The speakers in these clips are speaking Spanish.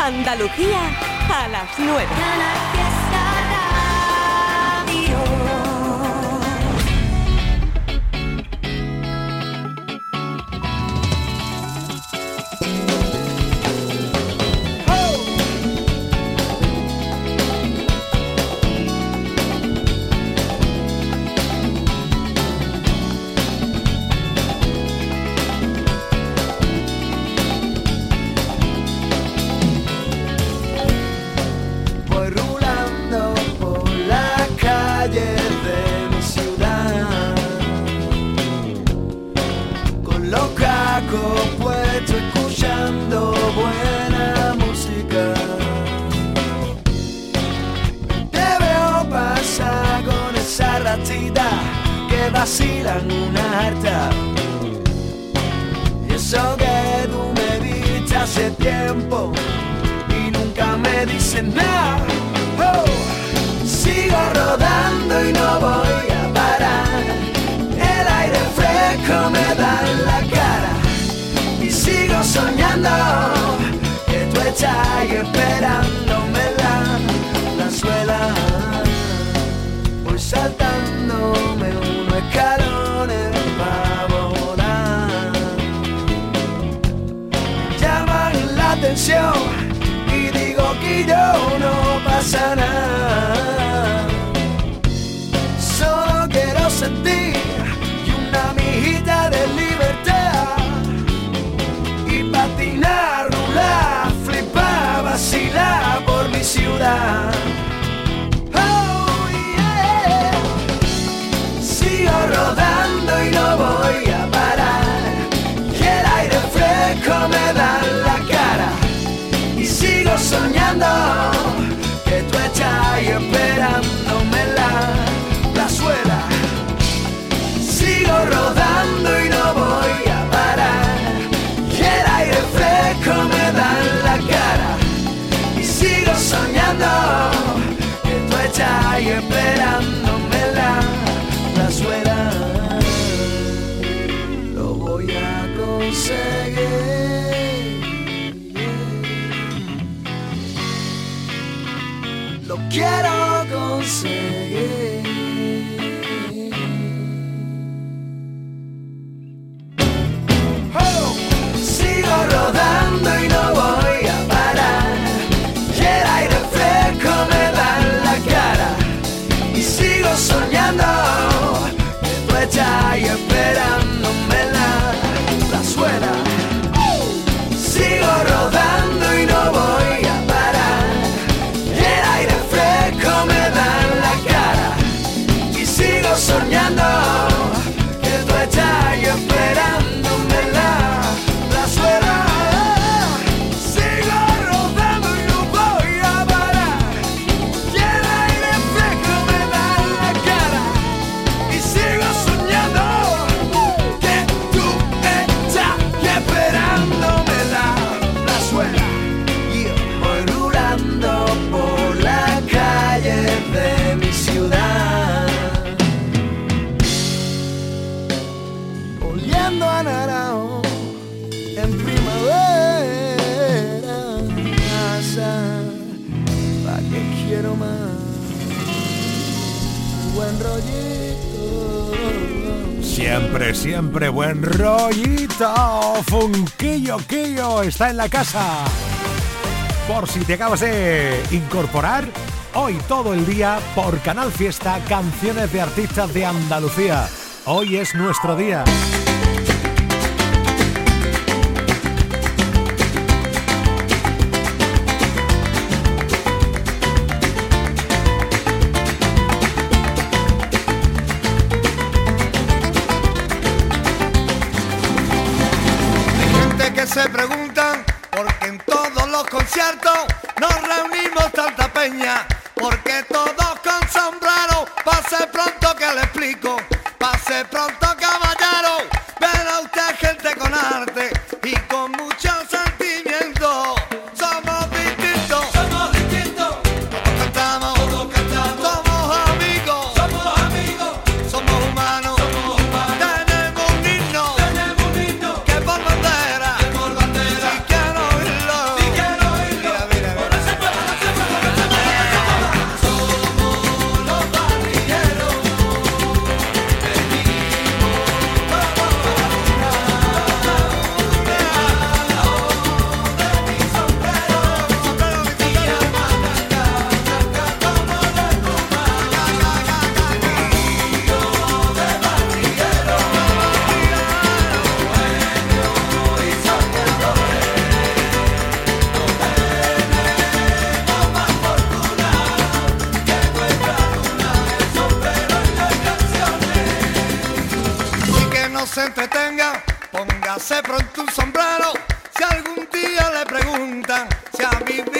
Andalucía a las 9. que tú estás ahí esperándome la, la suela. Sigo rodando y no voy a parar. Y el aire fresco me da en la cara. Y sigo soñando que tú estás ahí esperándome la, la suela. Lo voy a conseguir. get all gone singing. Oh, see other. Siempre, siempre buen rollito. Funquillo, quillo, está en la casa. Por si te acabas de incorporar, hoy todo el día por Canal Fiesta, canciones de artistas de Andalucía. Hoy es nuestro día. se entretenga, póngase pronto un sombrero. Si algún día le preguntan si ha vivido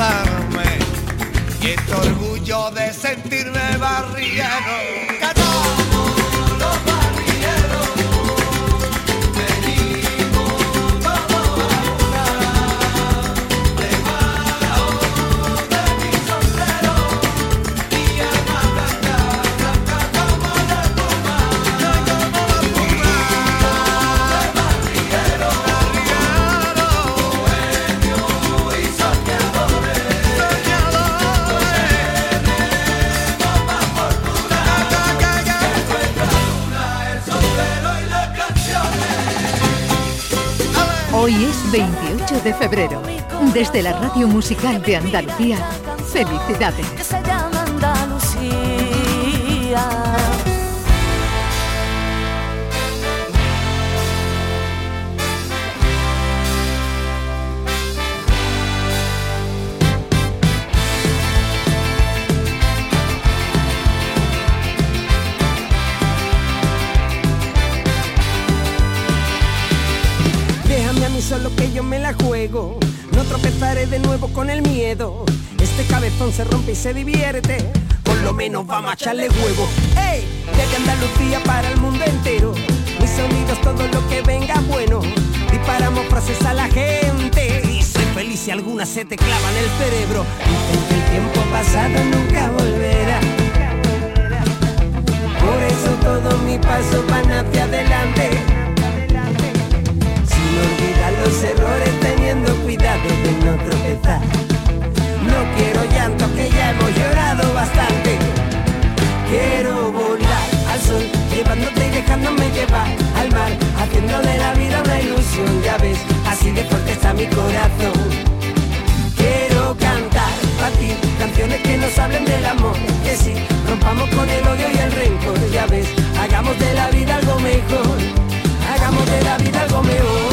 compensarme y este febrero. Desde la Radio Musical de Andalucía, felicidades. Este cabezón se rompe y se divierte. Por lo menos vamos a echarle huevo. ¡Ey! Desde Andalucía para el mundo entero. Mis sonidos, todo lo que venga bueno. Disparamos frases a la gente. Y soy feliz si alguna se te clava en el cerebro. Dicen que el tiempo pasado nunca volverá. Por eso todo mi paso van hacia adelante olvidar los errores teniendo cuidado de no tropezar. Corazón. Quiero cantar para ti canciones que nos hablen del amor, que sí, rompamos con el odio y el rencor, ya ves, hagamos de la vida algo mejor, hagamos de la vida algo mejor.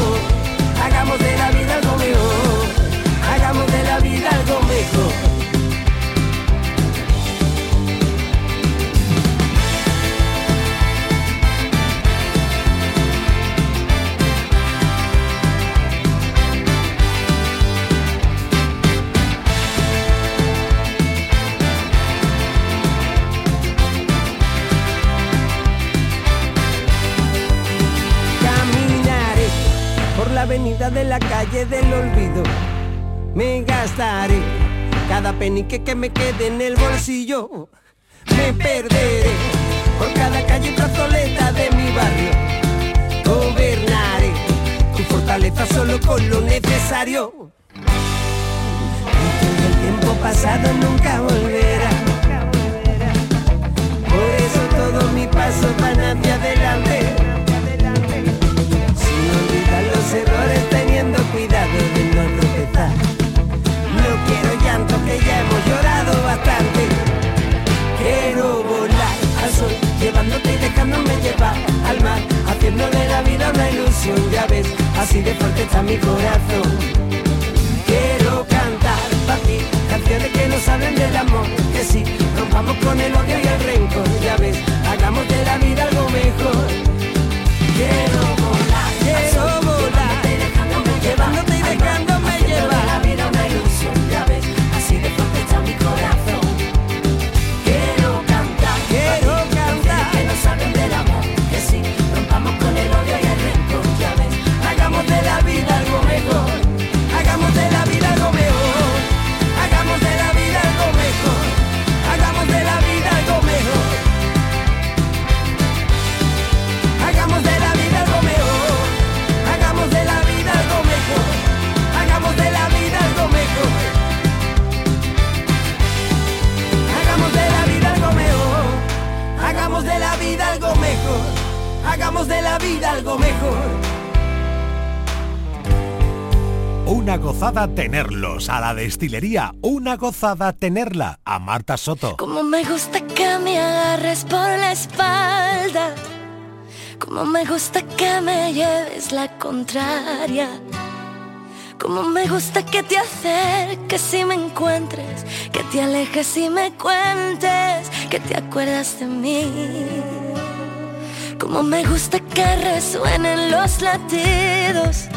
De la calle del olvido. Me gastaré cada penique que me quede en el bolsillo. Me perderé por cada calle y plazoleta de mi barrio. Gobernaré tu fortaleza solo con lo necesario. El tiempo pasado nunca volverá. Por eso todo mi paso van hacia adelante no quiero llanto que ya hemos llorado bastante. Quiero volar al sol, llevándote y dejándome llevar al mar, haciendo de la vida una ilusión, ya ves, así de fuerte está mi corazón. Quiero cantar para ti, canciones que nos hablen del amor, que sí, rompamos con el odio y el rencor, ya ves, hagamos a la destilería, una gozada tenerla a Marta Soto. Como me gusta que me agarres por la espalda Como me gusta que me lleves la contraria. Como me gusta que te acerques si me encuentres, que te alejes y me cuentes, que te acuerdas de mí. Como me gusta que resuenen los latidos,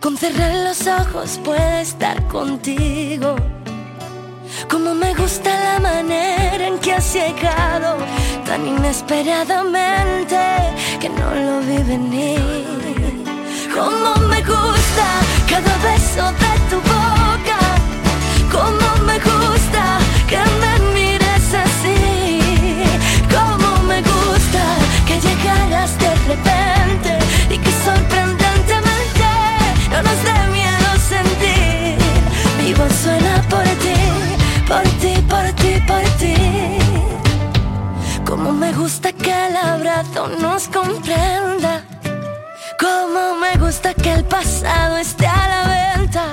con cerrar los ojos pueda estar contigo. Como me gusta la manera en que has llegado tan inesperadamente que no lo vi venir. Como me gusta cada beso de tu boca. Como me gusta que me mires así. Como me gusta que llegaras de repente nos dé miedo sentir. Mi voz suena por ti, por ti, por ti, por ti. Como me gusta que el abrazo nos comprenda. Como me gusta que el pasado esté a la venta.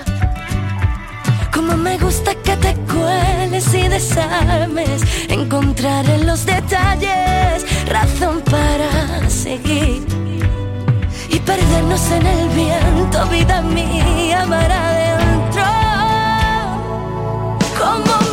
Como me gusta que te cueles y desarmes. Encontrar en los detalles razón para seguir. Perdernos en el viento, vida mía, mar adentro. Como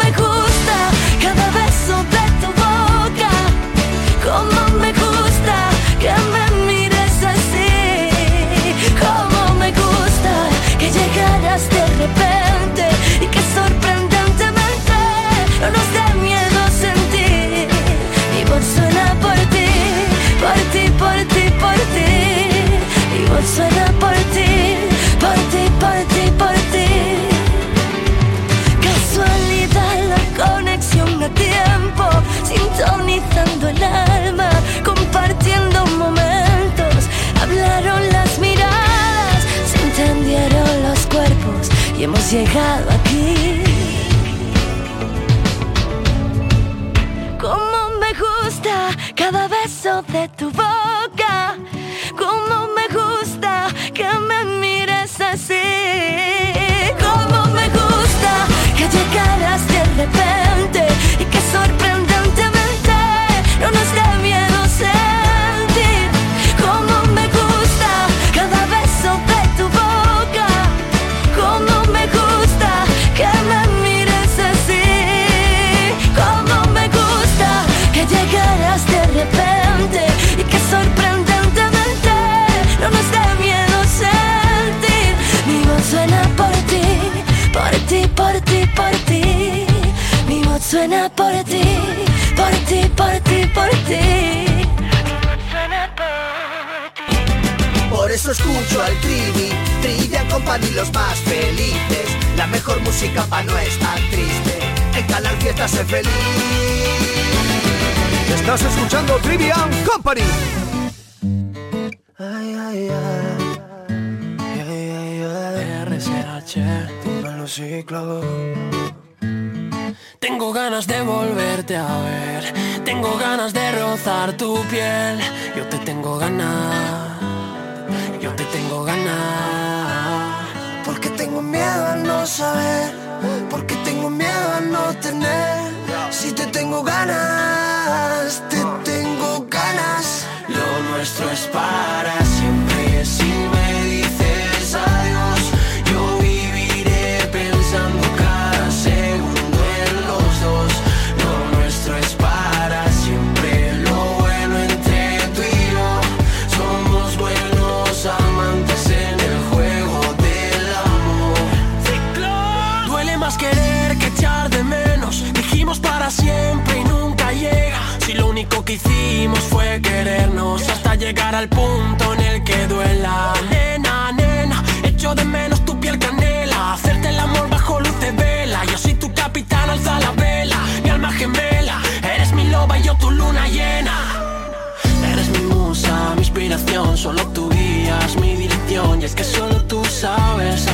tiempo, sintonizando el alma, compartiendo momentos. Hablaron las miradas, se entendieron los cuerpos y hemos llegado aquí. Como me gusta cada beso de tu boca. Como me gusta que me mires así. Como me gusta que llegaras de repente suena por ti, por ti, por ti, por ti. Suena por ti. Por eso escucho al Trivi, Trivia Company los más felices. La mejor música para no estar triste. En Canal Fiesta sé feliz. Estás escuchando Trivian Company. Ay, ay, ay. Ay, ay, ay. RCH, Dímelo, sí, claro. Tengo ganas de volverte a ver, tengo ganas de rozar tu piel. Yo te tengo ganas, yo te tengo ganas. Porque tengo miedo a no saber. Porque tengo miedo a no tener. Si te tengo ganas, te tengo ganas. Lo nuestro es para llegar al punto en el que duela. Nena, nena, echo de menos tu piel canela. Hacerte el amor bajo luz de vela. Yo soy tu capitán, alza la vela. Mi alma gemela, eres mi loba y yo tu luna llena. Eres mi musa, mi inspiración, solo tú guías mi dirección. Y es que solo tú sabes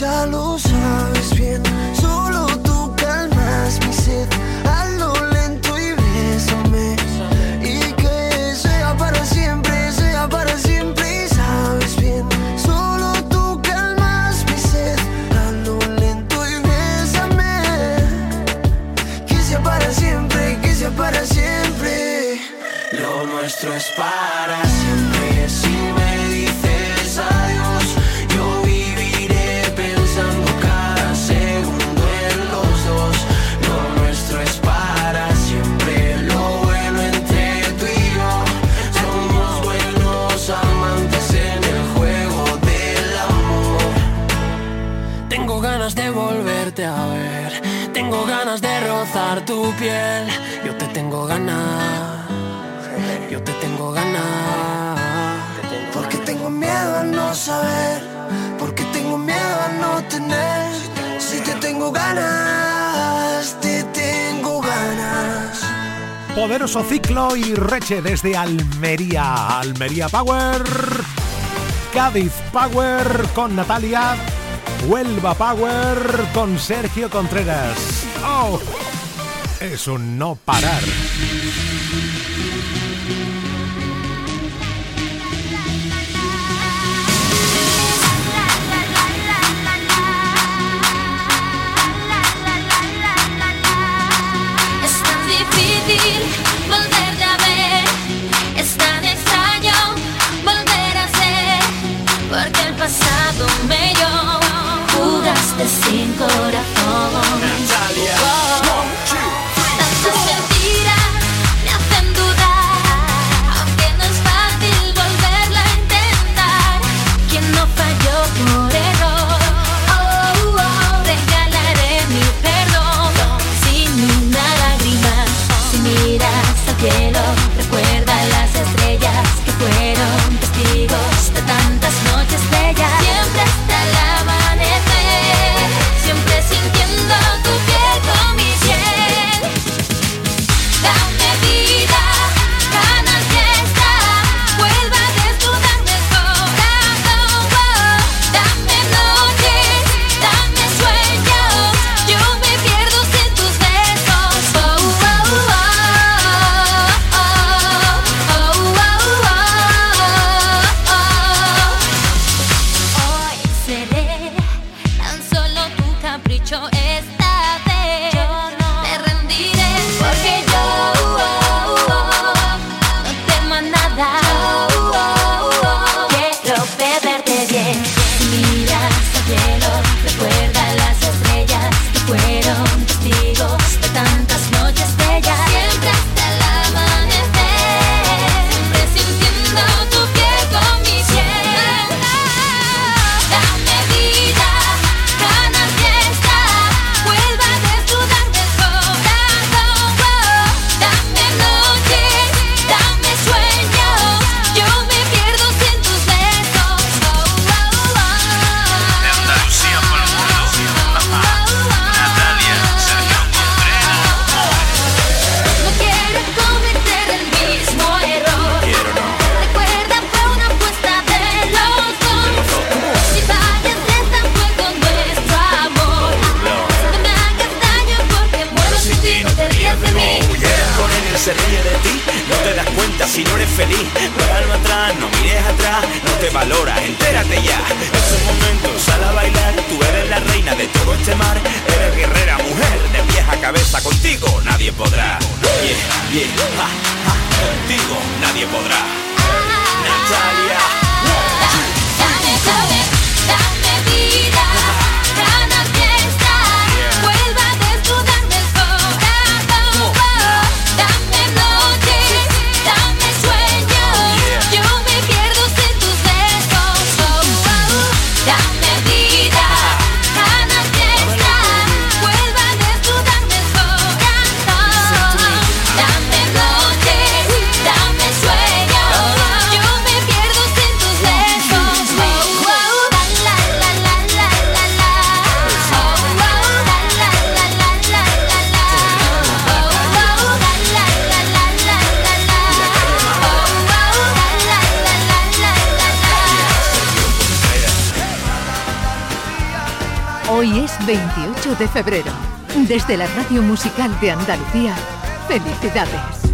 ya lo miedo a no saber, porque tengo miedo a no tener. Si te tengo ganas, te tengo ganas. Poderoso ciclo y reche desde Almería. Almería Power. Cádiz Power con Natalia. Huelva Power con Sergio Contreras. ¡Oh! Es un no parar. The 5 horas. de febrero, desde la Radio Musical de Andalucía, felicidades.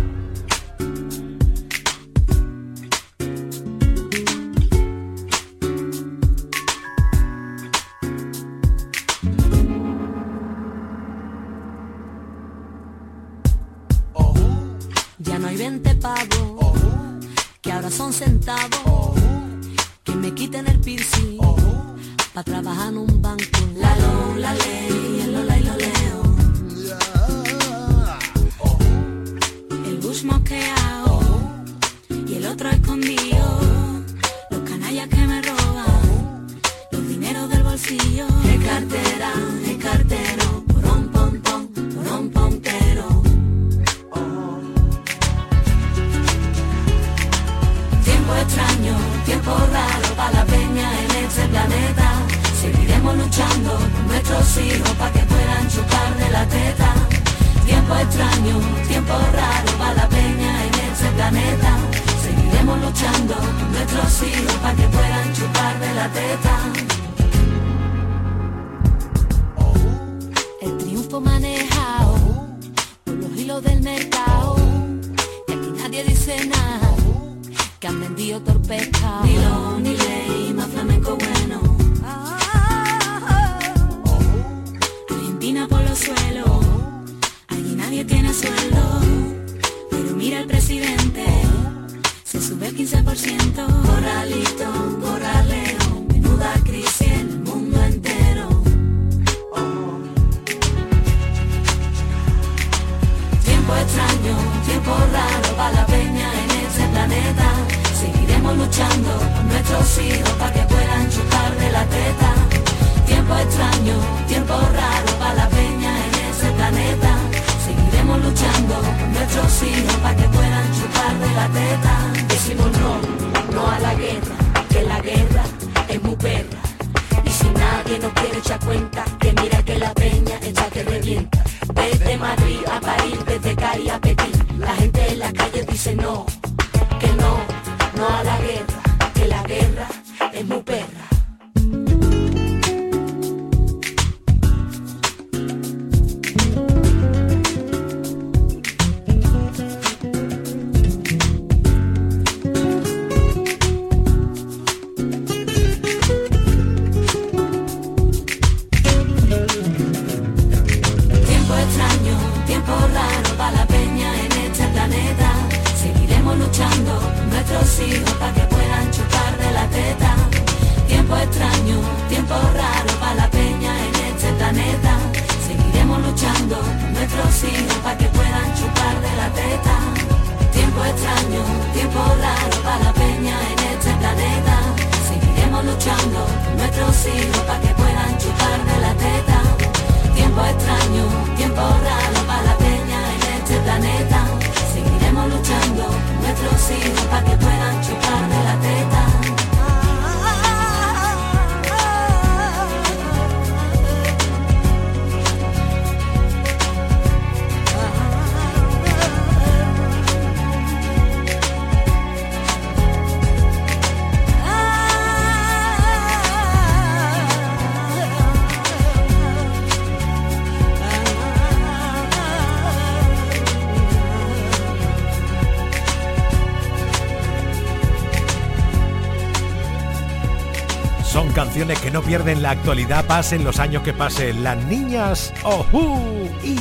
no pierden la actualidad, pasen los años que pasen. Las niñas Ohu y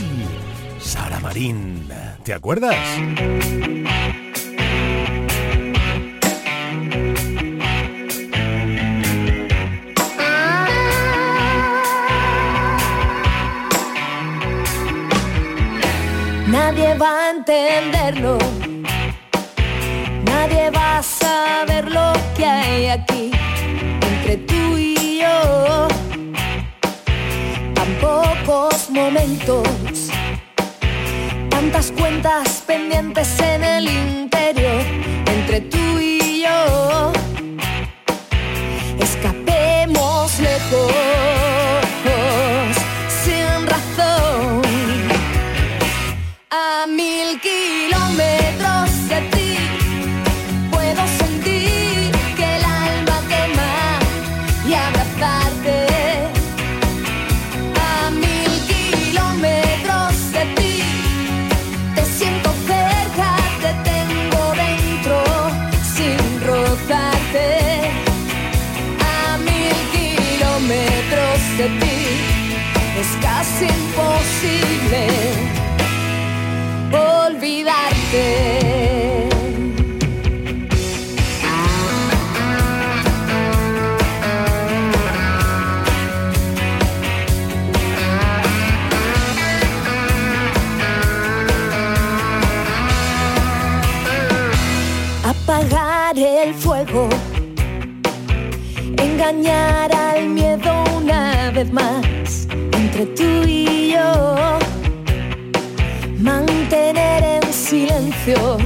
Sara Marín. ¿Te acuerdas? Nadie va a entenderlo tantas cuentas pendientes en Fuego. Engañar al miedo una vez más entre tú y yo, mantener en silencio,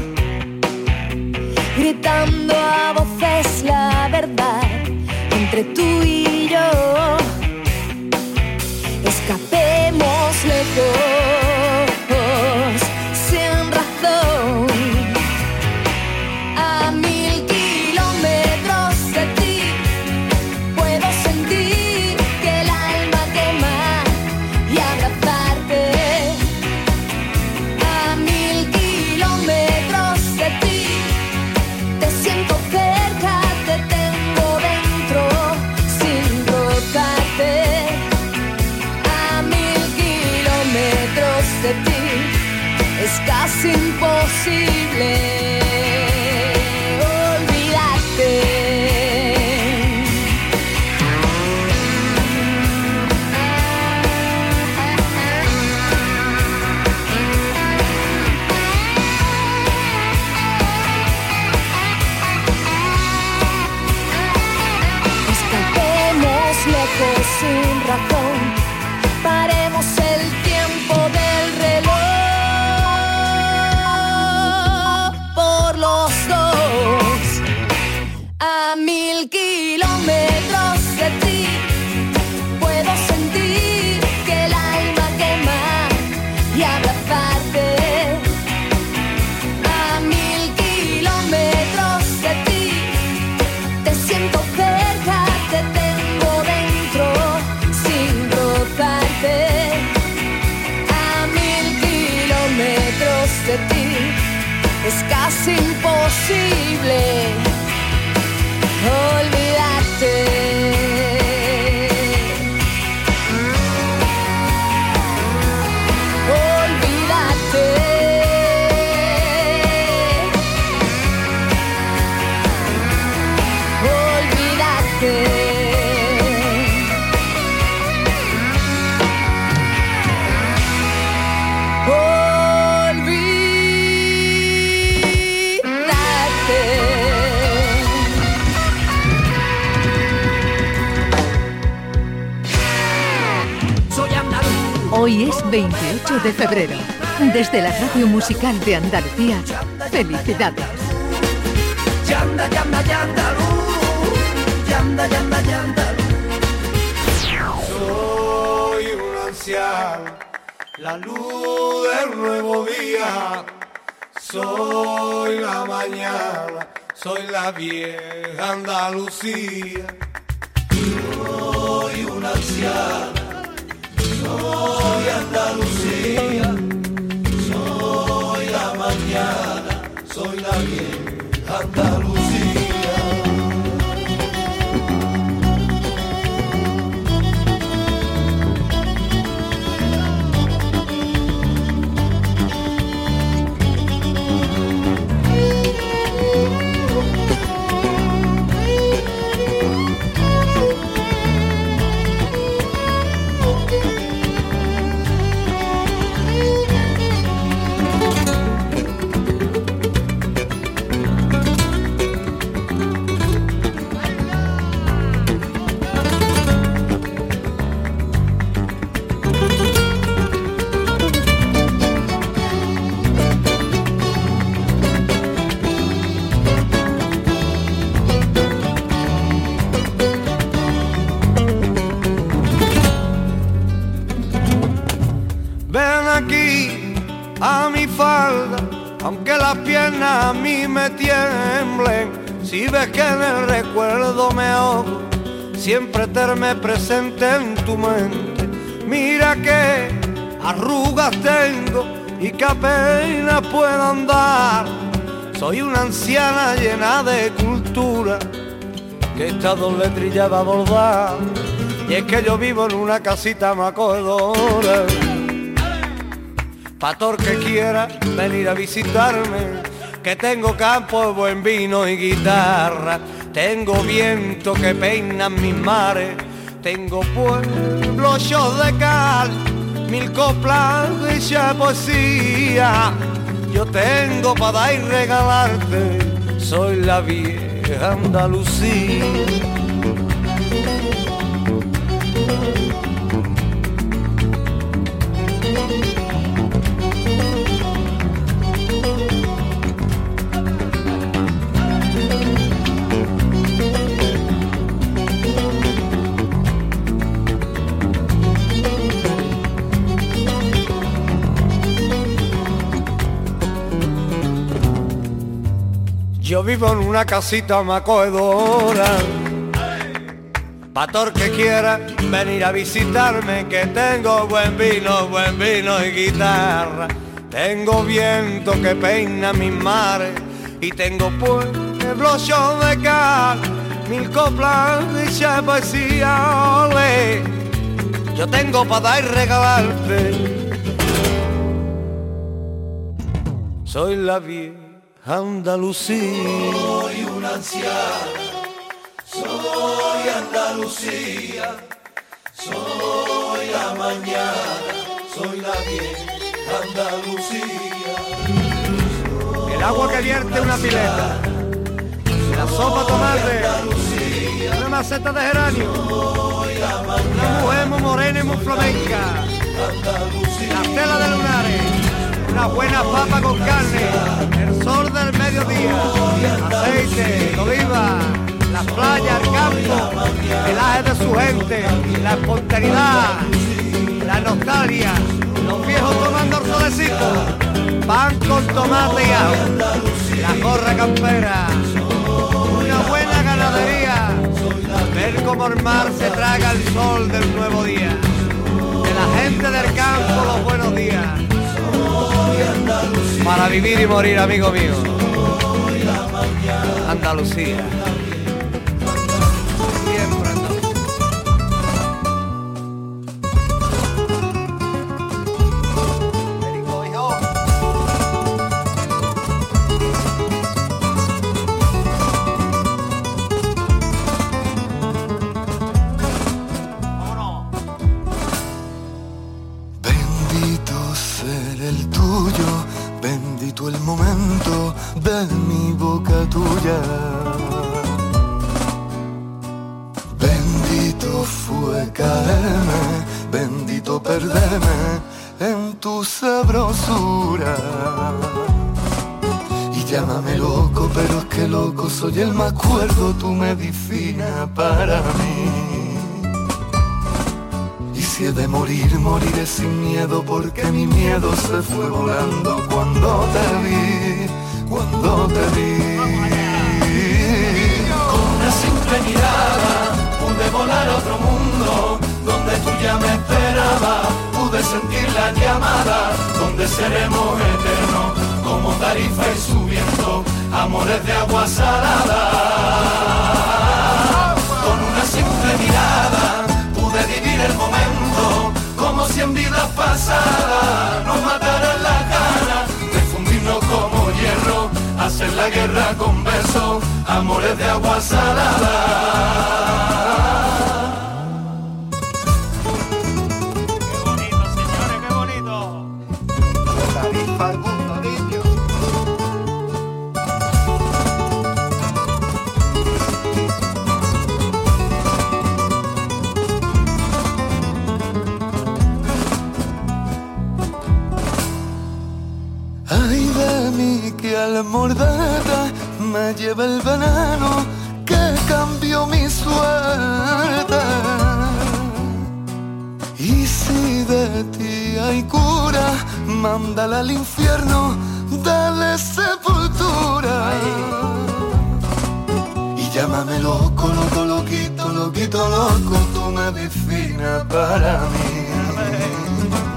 kilómetros de ti puedo sentir que el alma quema y abrazarte. A mil kilómetros de ti te siento cerca, te tengo dentro sin rozarte. A mil kilómetros de ti es casi imposible olvidarte. day 28 de febrero. Desde la Radio Musical de Andalucía, felicidades. Soy un anciano, la luz del nuevo día. Soy la mañana, soy la vieja Andalucía. Soy un anciano, soy Andalucía. Soy la mañana, soy la vieja Andalucía. Siempre terme presente en tu mente. Mira que arrugas tengo y que apenas puedo andar. Soy una anciana llena de cultura que estas dos letrillas a bordar. Y es que yo vivo en una casita macodora. Pator que quiera venir a visitarme, que tengo campo, buen vino y guitarra. Tengo viento que peina mis mares, tengo pueblos de cal, mil coplas de poesía. Yo tengo para dar y regalarte, soy la vieja Andalucía. Yo vivo en una casita macogedora. Pator que quiera venir a visitarme, que tengo buen vino, buen vino y guitarra. Tengo viento que peina mis mares y tengo pueblos de cal, mil coplas y poesía. Ole. Yo tengo para dar y regalarte. Soy la vieja Andalucía. Soy un anciano, soy Andalucía, soy la mañana, soy la vieja Andalucía. El agua que vierte una pileta, la sopa tomate, una maceta de geranio, una mujer muy morena y muy flamenca, la tela de lunares, una buena papa con carne, el sol del mediodía, aceite, oliva, la playa, el campo, el pelaje de su gente, la espontaneidad, la nostalgia, los viejos tomando el solecito, pan con tomate y ajo, la gorra campera, una buena ganadería, ver cómo el mar se traga el sol del nuevo día, de la gente del campo los buenos días, para vivir y morir, amigo mío. Andalucía. Soy el más cuerdo, tu medicina para mí. Y he de morir, moriré sin miedo porque mi miedo se fue volando cuando te vi, cuando te vi. Con una simple mirada pude volar a otro mundo donde tú ya me esperabas. Pude sentir la llamada donde seremos eternos como tarifa y subiendo amores de agua salada. Con una simple mirada pude vivir el momento como si en vidas pasadas nos mataran las ganas de fundirnos como hierro, hacer la guerra con besos, amores de agua salada. Lleva el veneno que cambió mi suerte. Y si de ti hay cura, mándala al infierno, dale sepultura. Y llámame loco, loco, loquito, loquito, loco, tu medicina para mí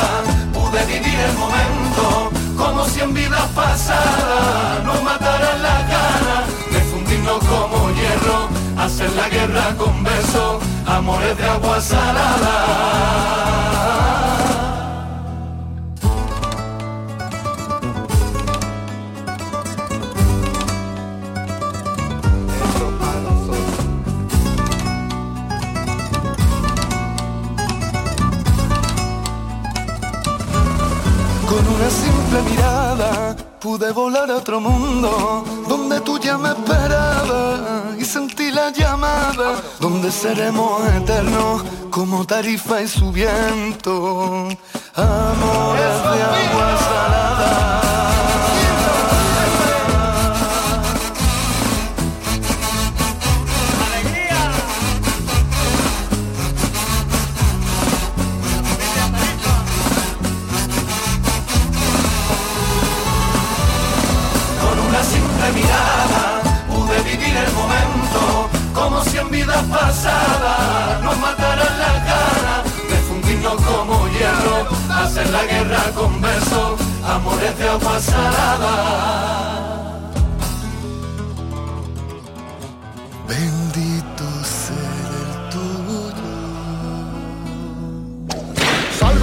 vivir el momento, como si en vidas pasadas nos mataran la gana de fundirnos como hierro, hacer la guerra con besos, amores de agua salada. Pude volar a otro mundo donde tú ya me esperabas y sentí la llamada donde seremos eternos como tarifa y su viento. Amores de agua salada. Pasadas nos mataran la cara de fundirnos como hierro, hacer la guerra con besos, amores de agua salada.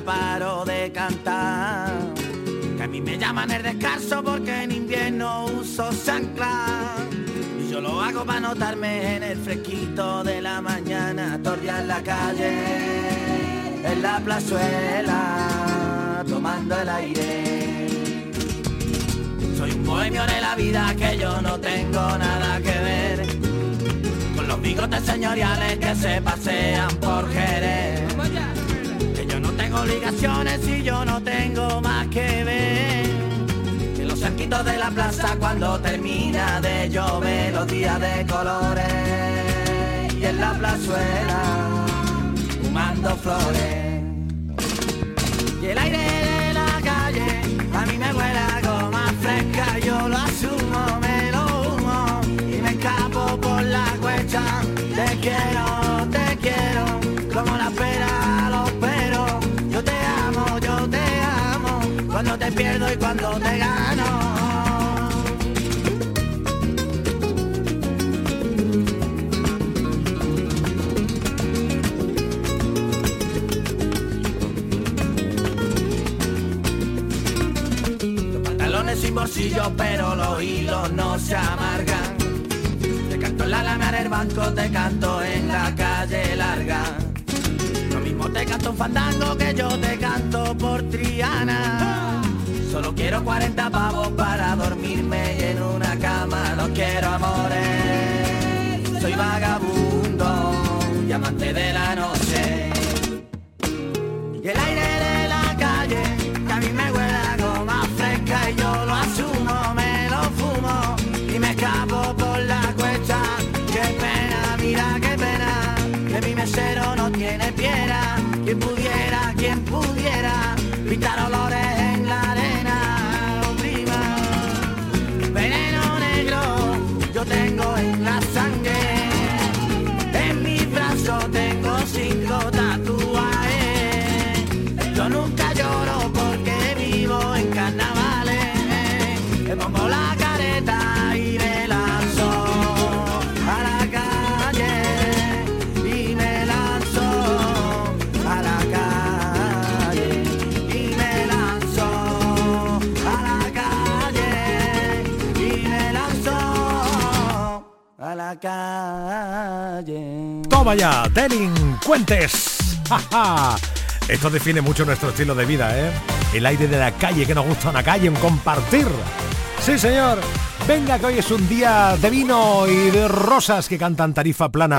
Paro de cantar. Que a mí me llaman el descanso porque en invierno uso chancla. Y yo lo hago para notarme en el fresquito de la mañana. Torria en la calle, en la plazuela, tomando el aire. Soy un bohemio de la vida que yo no tengo nada que ver con los bigotes señoriales que se pasean por Jerez. Obligaciones y yo no tengo más que ver. Que los cerquitos de la plaza cuando termina de llover los días de colores y en la plazuela fumando flores. Y el aire de la calle a mí me huele a goma fresca, yo lo asumo, me lo humo y me escapo por la cuesta. Te quiero, cuando te gano. Sin bolsillo, pero los hilos no se amargan. Te canto en la lana del banco, te canto en la calle larga. Lo mismo te canto un fandango que yo te canto por Triana. Solo quiero 40 pavos para dormirme y en una cama. No quiero amores, soy vagabundo y amante de la noche. Y el Toma delincuentes. Esto define mucho nuestro estilo de vida, ¿eh? El aire de la calle que nos gusta una calle, un compartir. Sí, señor. Venga, que hoy es un día de vino y de rosas que cantan tarifa plana.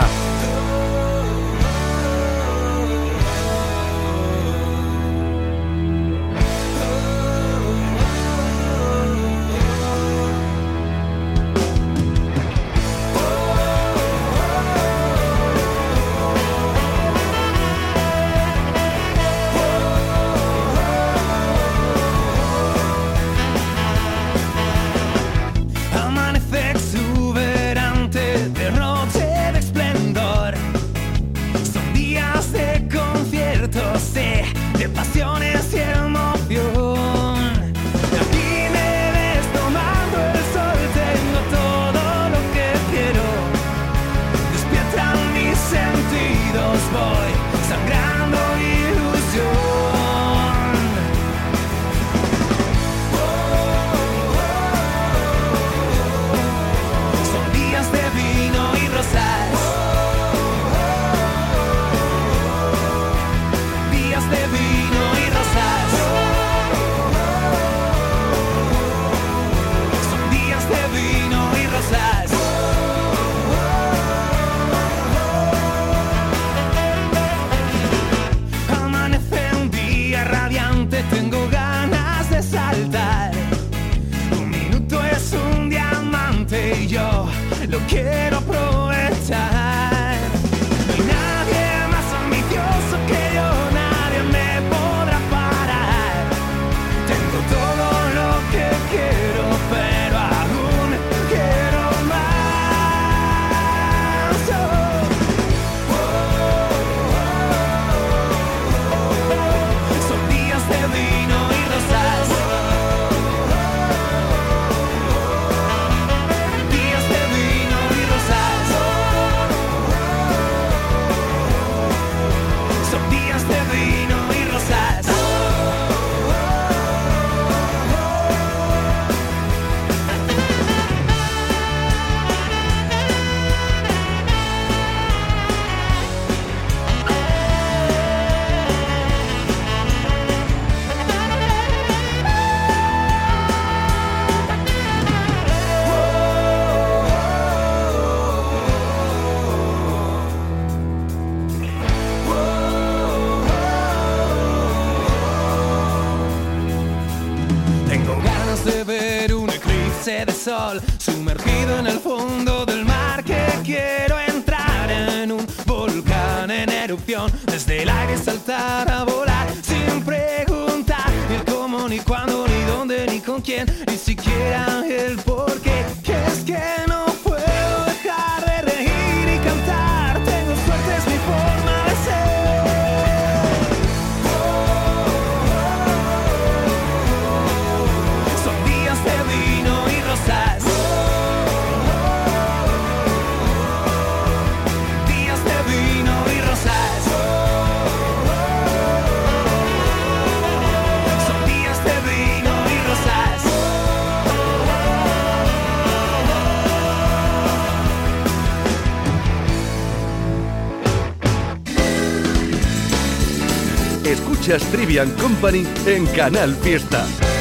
escuchas Trivian Company en Canal Fiesta.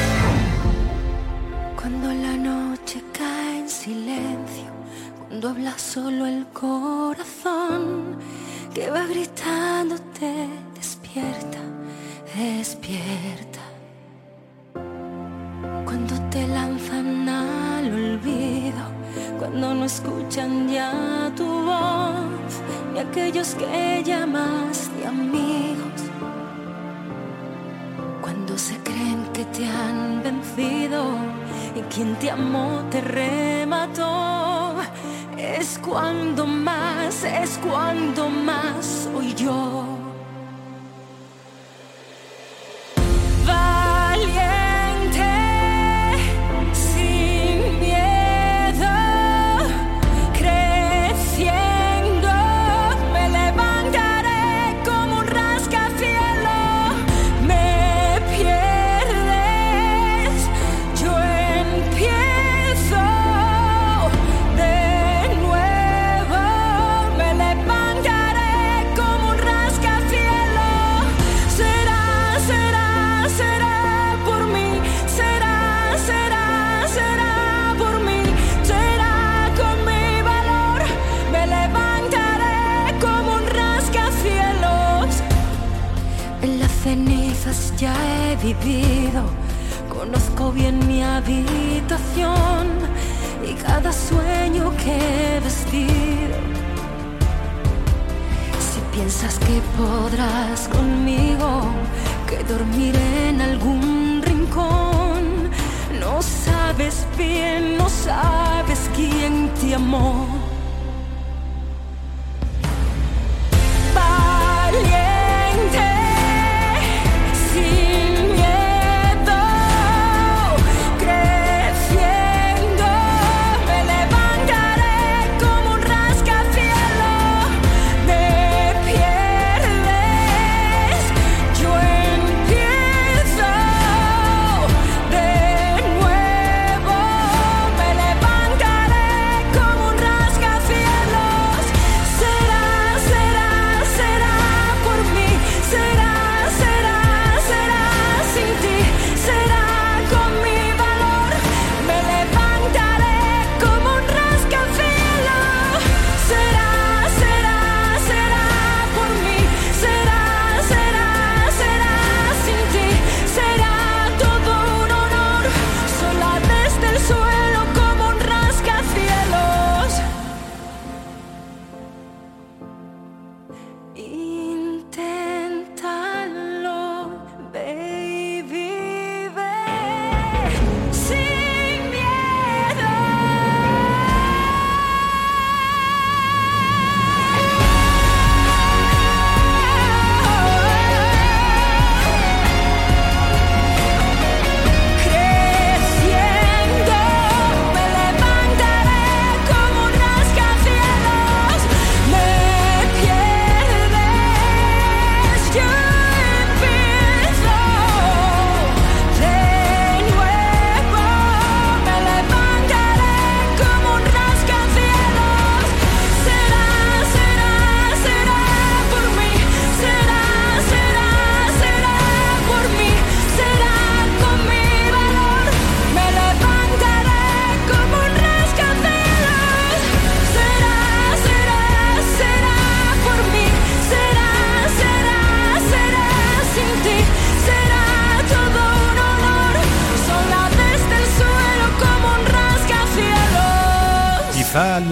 Vivido. Conozco bien mi habitación y cada sueño que he vestido. Si piensas que podrás conmigo, que dormiré en algún rincón, no sabes bien, no sabes quién te amó.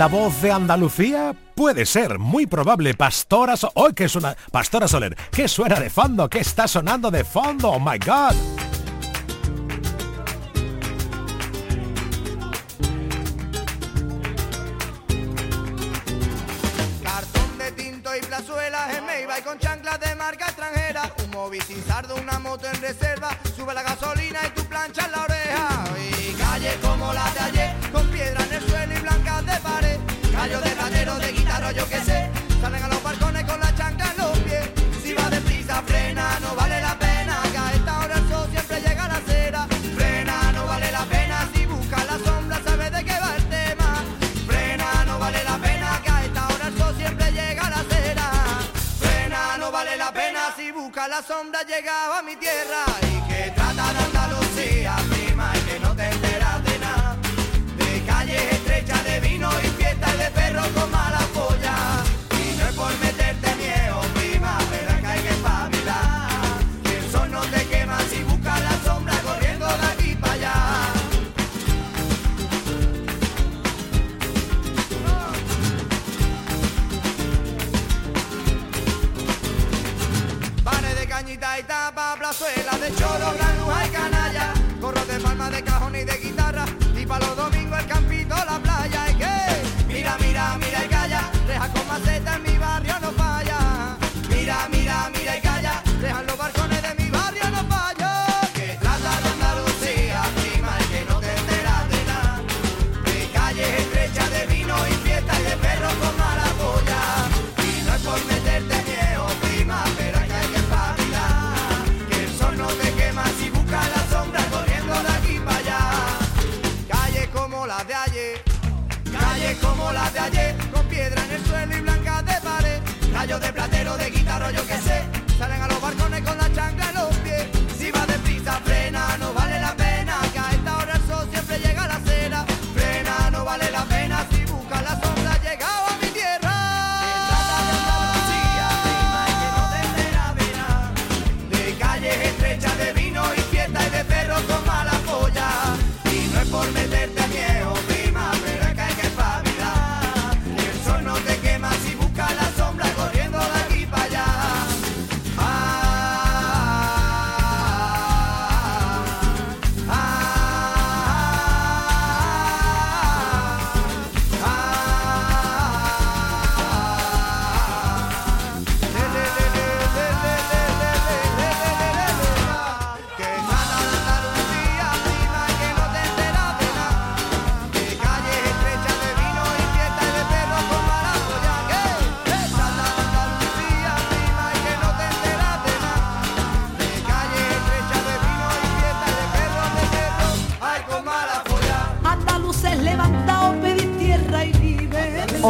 La voz de Andalucía? Puede ser, muy probable. Pastora Soler. ¡Oh, que suena! Pastora Soler. ¿Qué suena de fondo? ¿Qué está sonando de fondo? ¡Oh, my God! Cartón de tinto y plazuelas en con chanclas de marca extranjera. Un móvil sin sardo, una moto en reserva. Sube la gasolina y tu plancha en la oreja. Y calle como la de ayer, yo qué sé. Salen a los balcones con la chancla en los pies. Si va deprisa, frena, no vale la pena. Que a esta hora el sol siempre llega a la acera. Frena, no vale la pena. Si busca la sombra, sabes de qué va el tema. Frena, no vale la pena. Que a esta hora el sol siempre llega a la acera. Frena, no vale la pena. Si busca la sombra, llega a mi tierra.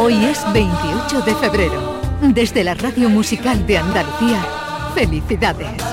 Hoy es 28 de febrero. Desde la Radio Musical de Andalucía, felicidades.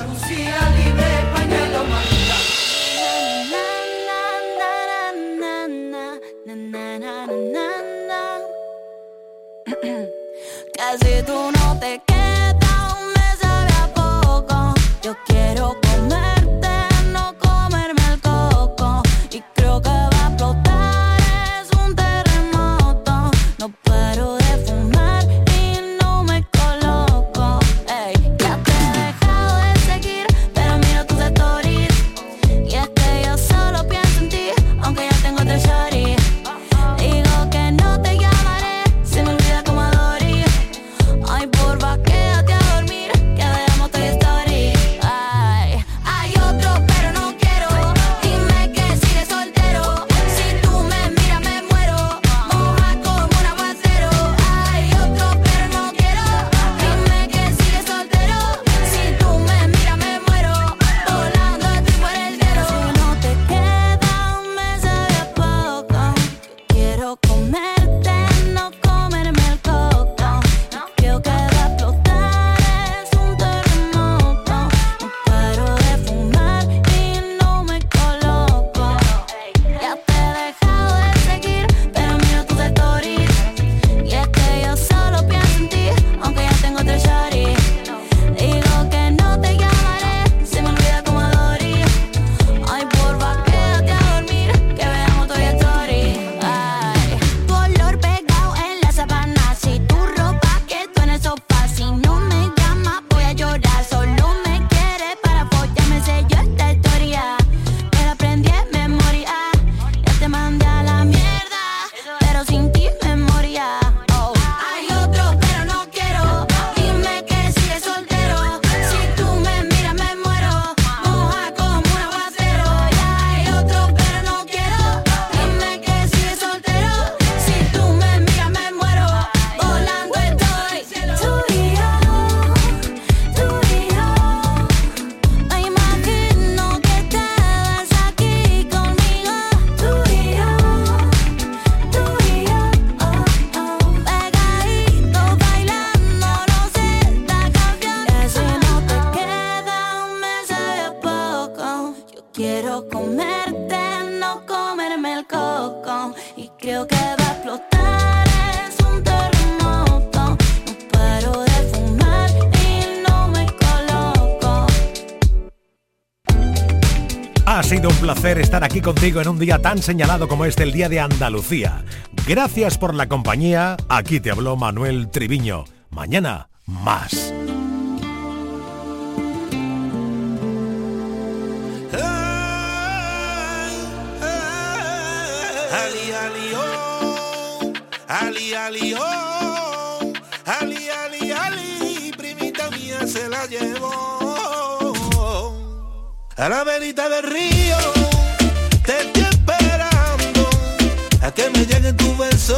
contigo en un día tan señalado como este, el Día de Andalucía. Gracias por la compañía. Aquí te habló Manuel Triviño. Mañana, más. Ali, ali, oh. Ali, ali. Oh. Ali, ali, ali. Primita mía se la llevó. A la verita del río. que me llegue tu beso